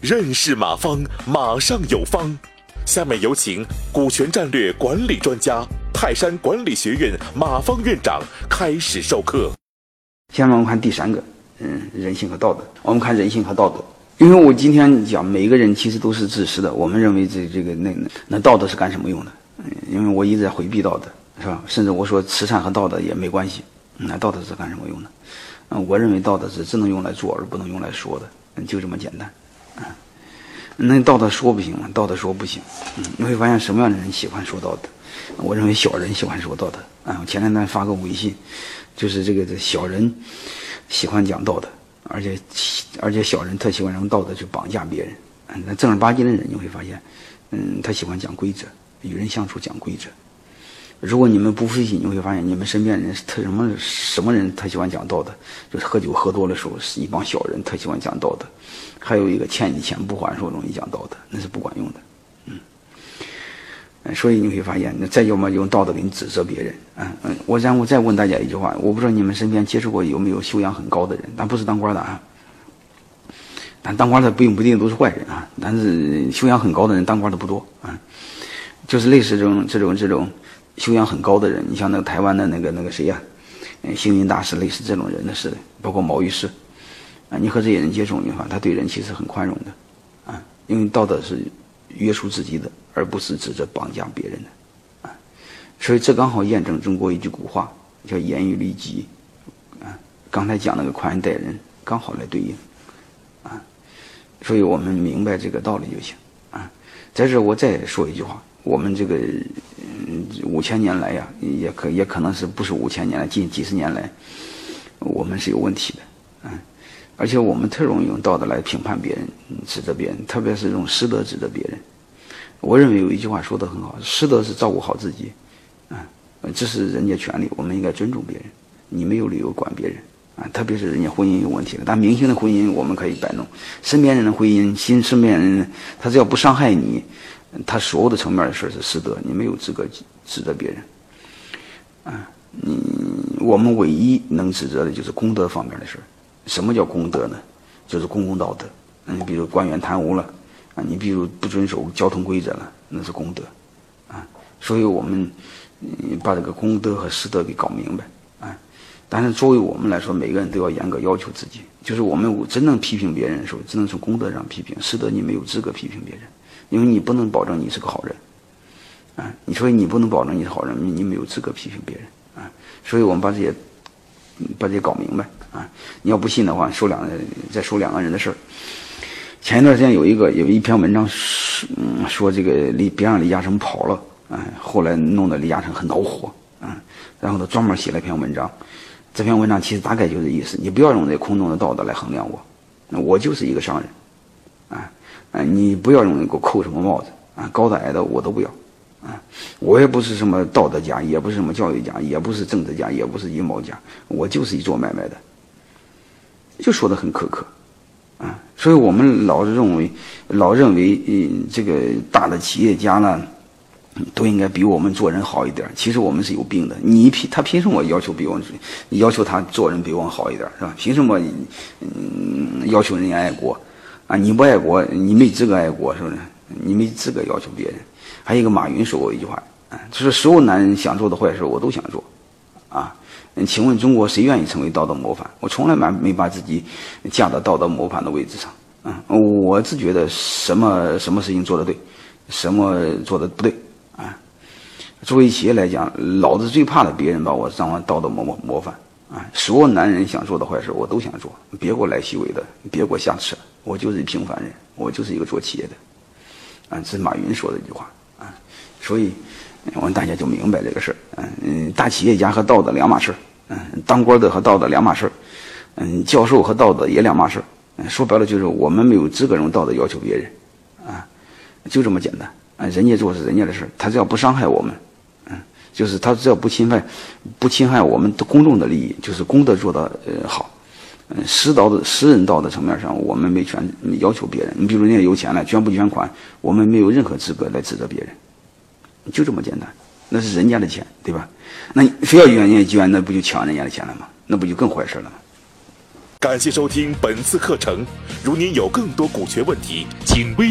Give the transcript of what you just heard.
认识马方，马上有方。下面有请股权战略管理专家、泰山管理学院马方院长开始授课。下面我们看第三个，嗯，人性和道德。我们看人性和道德，因为我今天讲每一个人其实都是自私的。我们认为这这个那那道德是干什么用的？嗯，因为我一直在回避道德，是吧？甚至我说慈善和道德也没关系。那道德是干什么用的？嗯，我认为道德是只能用来做而不能用来说的，就这么简单。嗯，那道德说不行吗？道德说不行。嗯，你会发现什么样的人喜欢说道德？我认为小人喜欢说道德。啊，我前两天发个微信，就是这个这小人喜欢讲道德，而且而且小人特喜欢用道德去绑架别人。嗯，那正儿八经的人你会发现，嗯，他喜欢讲规则，与人相处讲规则。如果你们不复习，你会发现你们身边人特什么什么人特喜欢讲道德，就是喝酒喝多的时候是一帮小人特喜欢讲道德，还有一个欠你钱不还时候容易讲道德，那是不管用的，嗯，所以你会发现，那再要么用道德给你指责别人，嗯嗯，我然后再问大家一句话，我不知道你们身边接触过有没有修养很高的人，但不是当官的啊，但当官的并不一定都是坏人啊，但是修养很高的人当官的不多啊，就是类似这种这种这种。修养很高的人，你像那个台湾的那个那个谁呀，嗯，星云大师，类似这种人的似的，包括毛于师，啊，你和这些人接触，你看他对人其实很宽容的，啊，因为道德是约束自己的，而不是指着绑架别人的，啊，所以这刚好验证中国一句古话，叫严于律己，啊，刚才讲那个宽待人，刚好来对应，啊，所以我们明白这个道理就行，啊，在这我再说一句话。我们这个五千年来呀，也可也可能是不是五千年来，近几十年来，我们是有问题的，嗯，而且我们特容易用道德来评判别人、指责别人，特别是用师德指责别人。我认为有一句话说的很好，师德是照顾好自己，嗯，这是人家权利，我们应该尊重别人，你没有理由管别人，啊，特别是人家婚姻有问题了，但明星的婚姻我们可以摆弄，身边人的婚姻，新身边人，他只要不伤害你。他所有的层面的事是师德，你没有资格指责别人。啊，你我们唯一能指责的就是功德方面的事什么叫功德呢？就是公共道德。嗯，比如官员贪污了，啊，你比如不遵守交通规则了，那是功德。啊，所以我们把这个功德和师德给搞明白。啊，但是作为我们来说，每个人都要严格要求自己。就是我们真正批评别人的时候，只能从功德上批评，师德你没有资格批评别人。因为你不能保证你是个好人，啊，你所以你不能保证你是好人，你没有资格批评别人，啊，所以我们把这些把这些搞明白，啊，你要不信的话，说两再说两个人的事儿。前一段时间有一个有一篇文章说，嗯，说这个李别让李嘉诚跑了，啊，后来弄得李嘉诚很恼火，啊，然后他专门写了一篇文章，这篇文章其实大概就是意思，你不要用这空洞的道德来衡量我，那我就是一个商人，啊。啊，你不要用给我扣什么帽子啊，高的矮的我都不要，啊，我也不是什么道德家，也不是什么教育家，也不是政治家，也不是阴谋家，我就是一做买卖的，就说的很苛刻，啊，所以我们老是认为，老认为，嗯，这个大的企业家呢，都应该比我们做人好一点。其实我们是有病的，你凭他凭什么要求比我们，要求他做人比我们好一点，是吧？凭什么，嗯，要求人家爱国？啊，你不爱国，你没资格爱国，是不是？你没资格要求别人。还有一个马云说过一句话，啊，就是所有男人想做的坏事，我都想做。啊，请问中国谁愿意成为道德模范？我从来没没把自己架到道德模范的位置上。啊，我只觉得什么什么事情做的对，什么做的不对。啊，作为企业来讲，老子最怕的别人把我当道德模模模范。啊，所有男人想做的坏事，我都想做。别给我来虚伪的，别给我瞎扯。我就是平凡人，我就是一个做企业的，啊，这是马云说的一句话啊，所以我们大家就明白这个事儿，嗯，大企业家和道德两码事儿，嗯，当官的和道德两码事儿，嗯，教授和道德也两码事儿，嗯，说白了就是我们没有资格用道德要求别人，啊，就这么简单，啊，人家做是人家的事儿，他只要不伤害我们，嗯，就是他只要不侵犯，不侵害我们的公众的利益，就是功德做的呃好。私道的私人道德层面上，我们没权要求别人。你比如人家有钱了，捐不捐款，我们没有任何资格来指责别人，就这么简单。那是人家的钱，对吧？那非要捐人家捐，那不就抢人家的钱了吗？那不就更坏事了吗？感谢收听本次课程。如您有更多股权问题，请微